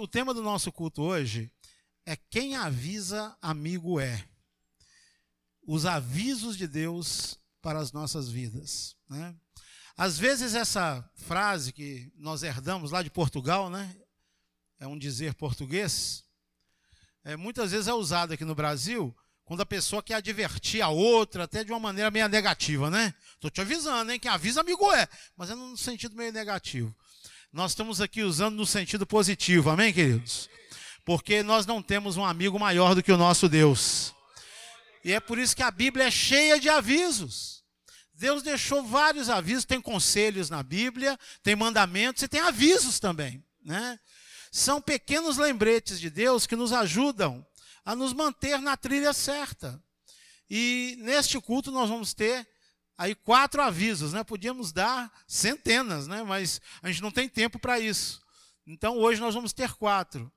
O tema do nosso culto hoje é quem avisa, amigo é. Os avisos de Deus para as nossas vidas. Né? Às vezes essa frase que nós herdamos lá de Portugal, né? É um dizer português. É, muitas vezes é usada aqui no Brasil quando a pessoa quer advertir a outra, até de uma maneira meio negativa, né? Te avisando, hein? Quem avisa, amigo é. Mas é no sentido meio negativo. Nós estamos aqui usando no sentido positivo, amém, queridos? Porque nós não temos um amigo maior do que o nosso Deus. E é por isso que a Bíblia é cheia de avisos. Deus deixou vários avisos, tem conselhos na Bíblia, tem mandamentos e tem avisos também, né? São pequenos lembretes de Deus que nos ajudam a nos manter na trilha certa. E neste culto nós vamos ter aí quatro avisos, né? Podíamos dar centenas, né? Mas a gente não tem tempo para isso. Então hoje nós vamos ter quatro.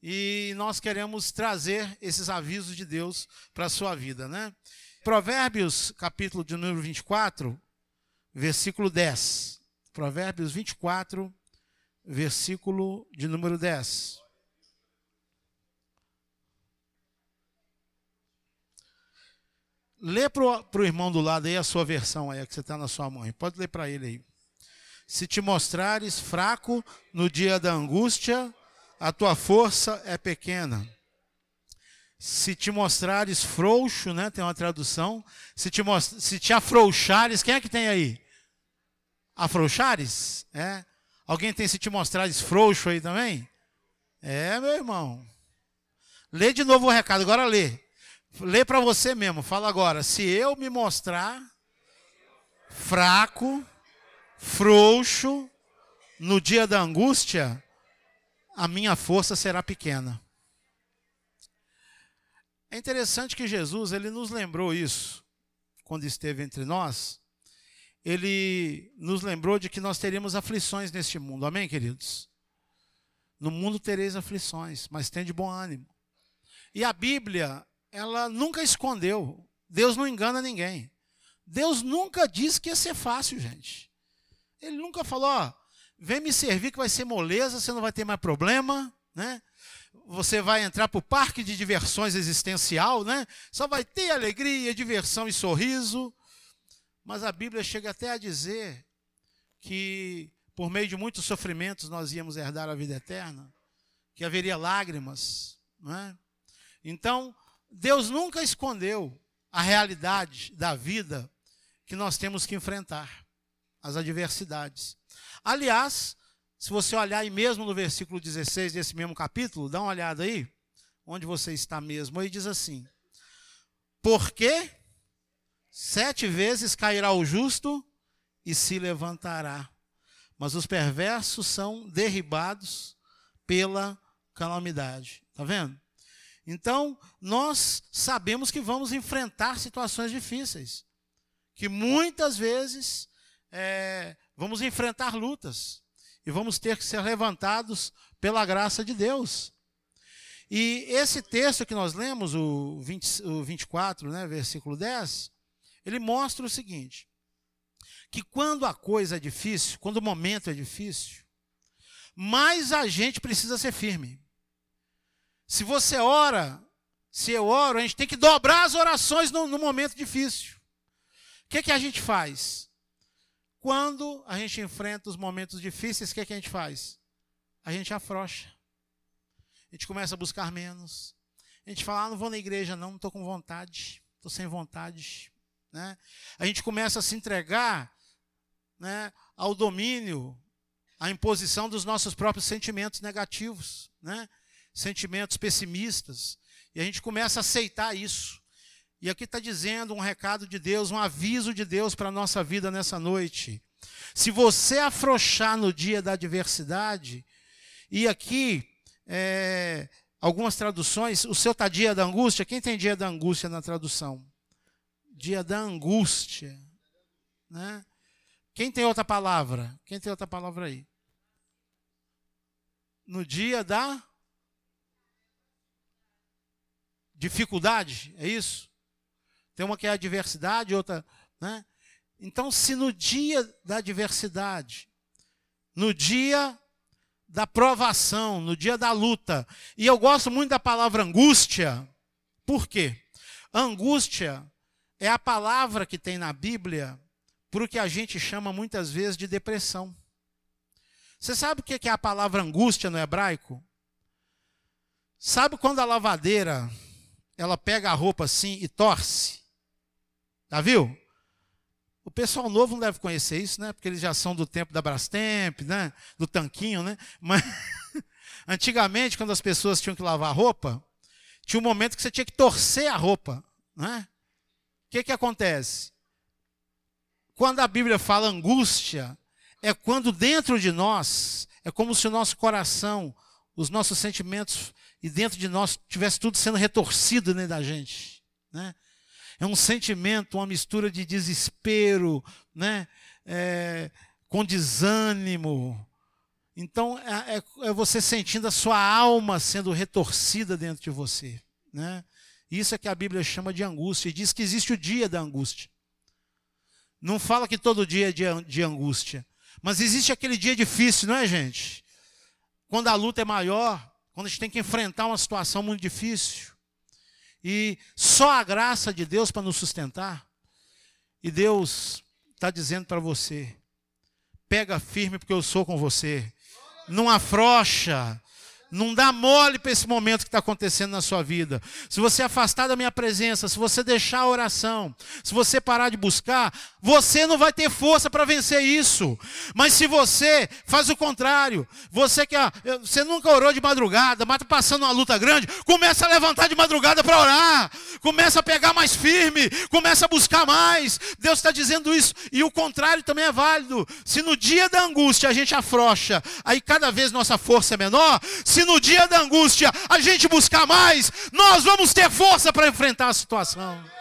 E nós queremos trazer esses avisos de Deus para a sua vida, né? Provérbios, capítulo de número 24, versículo 10. Provérbios 24, versículo de número 10. Lê para o irmão do lado aí a sua versão aí, a que você está na sua mão. Pode ler para ele aí. Se te mostrares fraco no dia da angústia, a tua força é pequena. Se te mostrares frouxo, né? Tem uma tradução. Se te, se te afrouxares, quem é que tem aí? Afrouxares? É. Alguém tem se te mostrares frouxo aí também? É, meu irmão. Lê de novo o recado, agora lê. Lê para você mesmo, fala agora. Se eu me mostrar fraco, frouxo, no dia da angústia, a minha força será pequena. É interessante que Jesus, ele nos lembrou isso quando esteve entre nós. Ele nos lembrou de que nós teríamos aflições neste mundo. Amém, queridos? No mundo tereis aflições, mas tem de bom ânimo. E a Bíblia, ela nunca escondeu. Deus não engana ninguém. Deus nunca disse que ia ser fácil, gente. Ele nunca falou, ó, vem me servir que vai ser moleza, você não vai ter mais problema, né? Você vai entrar para o parque de diversões existencial, né? Só vai ter alegria, diversão e sorriso. Mas a Bíblia chega até a dizer que por meio de muitos sofrimentos nós íamos herdar a vida eterna, que haveria lágrimas, não é? Então, Deus nunca escondeu a realidade da vida que nós temos que enfrentar, as adversidades. Aliás, se você olhar aí mesmo no versículo 16 desse mesmo capítulo, dá uma olhada aí, onde você está mesmo, aí diz assim: Porque sete vezes cairá o justo e se levantará, mas os perversos são derribados pela calamidade. Está vendo? Então, nós sabemos que vamos enfrentar situações difíceis, que muitas vezes é, vamos enfrentar lutas e vamos ter que ser levantados pela graça de Deus. E esse texto que nós lemos, o, 20, o 24, né, versículo 10, ele mostra o seguinte: que quando a coisa é difícil, quando o momento é difícil, mais a gente precisa ser firme. Se você ora, se eu oro, a gente tem que dobrar as orações no, no momento difícil. O que, que a gente faz? Quando a gente enfrenta os momentos difíceis, o que, que a gente faz? A gente afrouxa. A gente começa a buscar menos. A gente fala, ah, não vou na igreja não, não estou com vontade, estou sem vontade. Né? A gente começa a se entregar né, ao domínio, à imposição dos nossos próprios sentimentos negativos. Né? Sentimentos pessimistas, e a gente começa a aceitar isso. E aqui está dizendo um recado de Deus, um aviso de Deus para a nossa vida nessa noite. Se você afrouxar no dia da adversidade, e aqui, é, algumas traduções, o seu está dia da angústia, quem tem dia da angústia na tradução? Dia da angústia. Né? Quem tem outra palavra? Quem tem outra palavra aí? No dia da dificuldade, é isso? Tem uma que é adversidade, outra, né? Então, se no dia da adversidade, no dia da provação, no dia da luta. E eu gosto muito da palavra angústia. Por quê? Angústia é a palavra que tem na Bíblia para o que a gente chama muitas vezes de depressão. Você sabe o que é a palavra angústia no hebraico? Sabe quando a lavadeira ela pega a roupa assim e torce? Já viu? O pessoal novo não deve conhecer isso, né? Porque eles já são do tempo da Brastemp, né? Do tanquinho, né? Mas antigamente, quando as pessoas tinham que lavar a roupa, tinha um momento que você tinha que torcer a roupa, né? O que que acontece? Quando a Bíblia fala angústia, é quando dentro de nós, é como se o nosso coração, os nossos sentimentos e dentro de nós tivesse tudo sendo retorcido dentro da gente, né? É um sentimento, uma mistura de desespero, né? É, com desânimo. Então, é, é, é, você sentindo a sua alma sendo retorcida dentro de você. Né? Isso é que a Bíblia chama de angústia. E diz que existe o dia da angústia. Não fala que todo dia é dia de angústia. Mas existe aquele dia difícil, não é, gente? Quando a luta é maior, quando a gente tem que enfrentar uma situação muito difícil. E só a graça de Deus para nos sustentar. E Deus está dizendo para você: pega firme, porque eu sou com você. Não afrocha. Não dá mole para esse momento que está acontecendo na sua vida. Se você afastar da minha presença, se você deixar a oração, se você parar de buscar, você não vai ter força para vencer isso. Mas se você faz o contrário, você que você nunca orou de madrugada, mas está passando uma luta grande, começa a levantar de madrugada para orar, começa a pegar mais firme, começa a buscar mais. Deus está dizendo isso. E o contrário também é válido. Se no dia da angústia a gente afrocha, aí cada vez nossa força é menor. Se no dia da angústia a gente buscar mais, nós vamos ter força para enfrentar a situação.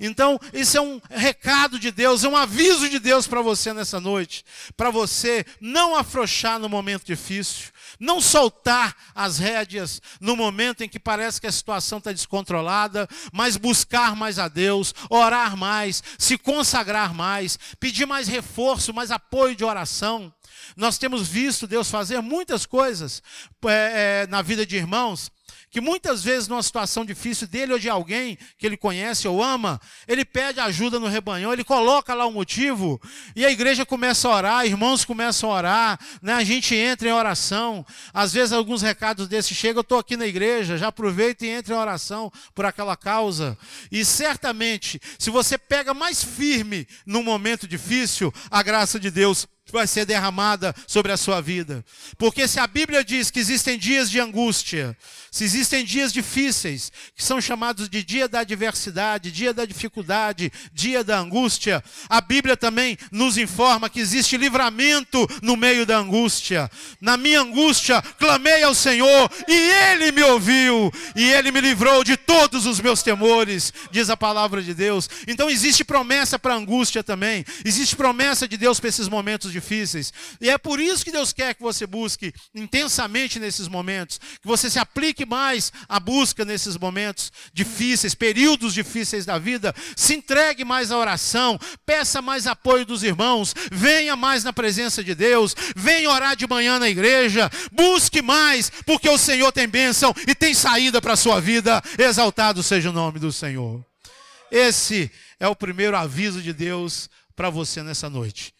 Então, isso é um recado de Deus, é um aviso de Deus para você nessa noite, para você não afrouxar no momento difícil, não soltar as rédeas no momento em que parece que a situação está descontrolada, mas buscar mais a Deus, orar mais, se consagrar mais, pedir mais reforço, mais apoio de oração. Nós temos visto Deus fazer muitas coisas é, é, na vida de irmãos, que muitas vezes, numa situação difícil dele ou de alguém que ele conhece ou ama, ele pede ajuda no rebanhão, ele coloca lá o um motivo, e a igreja começa a orar, irmãos começam a orar, né? a gente entra em oração. Às vezes, alguns recados desses chegam, eu estou aqui na igreja, já aproveita e entra em oração por aquela causa. E certamente, se você pega mais firme num momento difícil, a graça de Deus vai ser derramada sobre a sua vida. Porque se a Bíblia diz que existem dias de angústia, se existem dias difíceis, que são chamados de dia da adversidade, dia da dificuldade, dia da angústia, a Bíblia também nos informa que existe livramento no meio da angústia. Na minha angústia, clamei ao Senhor e Ele me ouviu, e Ele me livrou de todos os meus temores, diz a palavra de Deus. Então existe promessa para angústia também, existe promessa de Deus para esses momentos difíceis. E é por isso que Deus quer que você busque intensamente nesses momentos, que você se aplique mais à busca nesses momentos difíceis, períodos difíceis da vida, se entregue mais à oração, peça mais apoio dos irmãos, venha mais na presença de Deus, venha orar de manhã na igreja, busque mais, porque o Senhor tem bênção e tem saída para a sua vida. Exaltado seja o nome do Senhor. Esse é o primeiro aviso de Deus para você nessa noite.